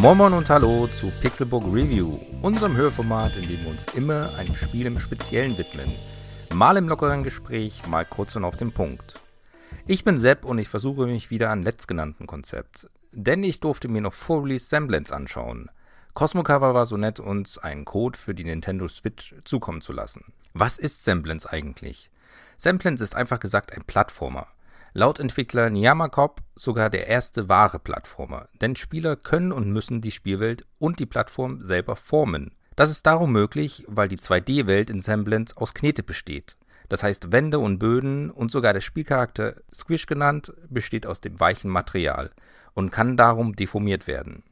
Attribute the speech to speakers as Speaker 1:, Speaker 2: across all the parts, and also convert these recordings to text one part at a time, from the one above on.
Speaker 1: Moin Moin und Hallo zu Pixelbook Review, unserem Hörformat, in dem wir uns immer einem Spiel im Speziellen widmen. Mal im lockeren Gespräch, mal kurz und auf den Punkt. Ich bin Sepp und ich versuche mich wieder an letztgenannten Konzept. Denn ich durfte mir noch vor Release Semblance anschauen. Cosmocover war so nett, uns einen Code für die Nintendo Switch zukommen zu lassen. Was ist Semblance eigentlich? Semblance ist einfach gesagt ein Plattformer. Laut Entwickler Niyamakop sogar der erste wahre Plattformer, denn Spieler können und müssen die Spielwelt und die Plattform selber formen. Das ist darum möglich, weil die 2D-Welt in Semblance aus Knete besteht. Das heißt, Wände und Böden und sogar der Spielcharakter Squish genannt besteht aus dem weichen Material und kann darum deformiert werden.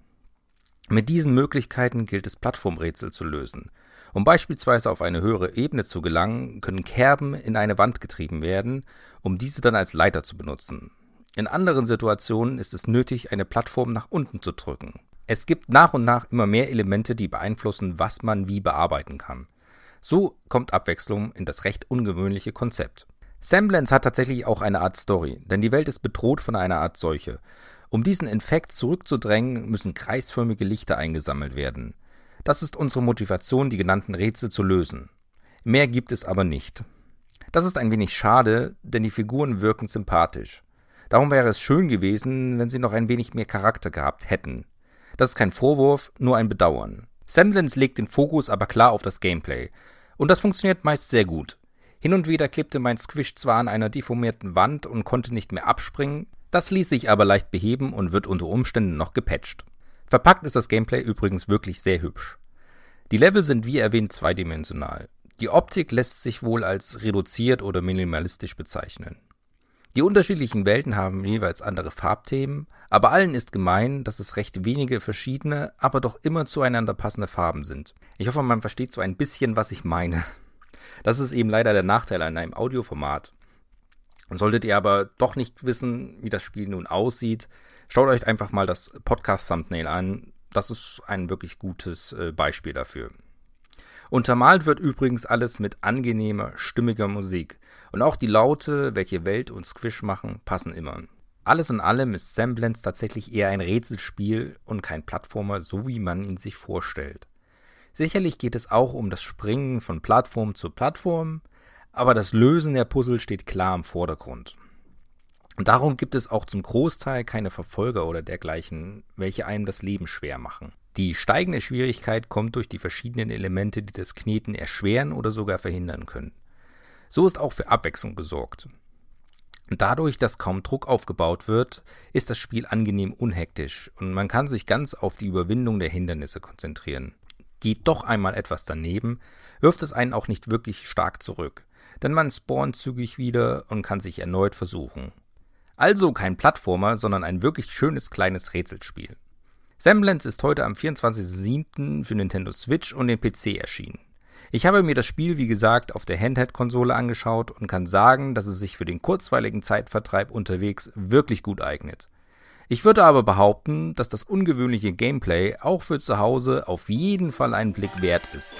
Speaker 1: Mit diesen Möglichkeiten gilt es Plattformrätsel zu lösen. Um beispielsweise auf eine höhere Ebene zu gelangen, können Kerben in eine Wand getrieben werden, um diese dann als Leiter zu benutzen. In anderen Situationen ist es nötig, eine Plattform nach unten zu drücken. Es gibt nach und nach immer mehr Elemente, die beeinflussen, was man wie bearbeiten kann. So kommt Abwechslung in das recht ungewöhnliche Konzept. Semblance hat tatsächlich auch eine Art Story, denn die Welt ist bedroht von einer Art Seuche. Um diesen Infekt zurückzudrängen, müssen kreisförmige Lichter eingesammelt werden. Das ist unsere Motivation, die genannten Rätsel zu lösen. Mehr gibt es aber nicht. Das ist ein wenig schade, denn die Figuren wirken sympathisch. Darum wäre es schön gewesen, wenn sie noch ein wenig mehr Charakter gehabt hätten. Das ist kein Vorwurf, nur ein Bedauern. Semblance legt den Fokus aber klar auf das Gameplay. Und das funktioniert meist sehr gut. Hin und wieder klebte mein Squish zwar an einer deformierten Wand und konnte nicht mehr abspringen, das ließ sich aber leicht beheben und wird unter Umständen noch gepatcht. Verpackt ist das Gameplay übrigens wirklich sehr hübsch. Die Level sind wie erwähnt zweidimensional. Die Optik lässt sich wohl als reduziert oder minimalistisch bezeichnen. Die unterschiedlichen Welten haben jeweils andere Farbthemen, aber allen ist gemein, dass es recht wenige verschiedene, aber doch immer zueinander passende Farben sind. Ich hoffe, man versteht so ein bisschen, was ich meine. Das ist eben leider der Nachteil an einem Audioformat. Solltet ihr aber doch nicht wissen, wie das Spiel nun aussieht, Schaut euch einfach mal das Podcast-Thumbnail an. Das ist ein wirklich gutes äh, Beispiel dafür. Untermalt wird übrigens alles mit angenehmer, stimmiger Musik. Und auch die Laute, welche Welt und Squish machen, passen immer. Alles in allem ist Semblance tatsächlich eher ein Rätselspiel und kein Plattformer, so wie man ihn sich vorstellt. Sicherlich geht es auch um das Springen von Plattform zu Plattform, aber das Lösen der Puzzle steht klar im Vordergrund. Und darum gibt es auch zum Großteil keine Verfolger oder dergleichen, welche einem das Leben schwer machen. Die steigende Schwierigkeit kommt durch die verschiedenen Elemente, die das Kneten erschweren oder sogar verhindern können. So ist auch für Abwechslung gesorgt. Dadurch, dass kaum Druck aufgebaut wird, ist das Spiel angenehm unhektisch und man kann sich ganz auf die Überwindung der Hindernisse konzentrieren. Geht doch einmal etwas daneben, wirft es einen auch nicht wirklich stark zurück, denn man spawnt zügig wieder und kann sich erneut versuchen. Also kein Plattformer, sondern ein wirklich schönes kleines Rätselspiel. Semblance ist heute am 24.07. für Nintendo Switch und den PC erschienen. Ich habe mir das Spiel, wie gesagt, auf der Handheld-Konsole angeschaut und kann sagen, dass es sich für den kurzweiligen Zeitvertreib unterwegs wirklich gut eignet. Ich würde aber behaupten, dass das ungewöhnliche Gameplay auch für zu Hause auf jeden Fall einen Blick wert ist.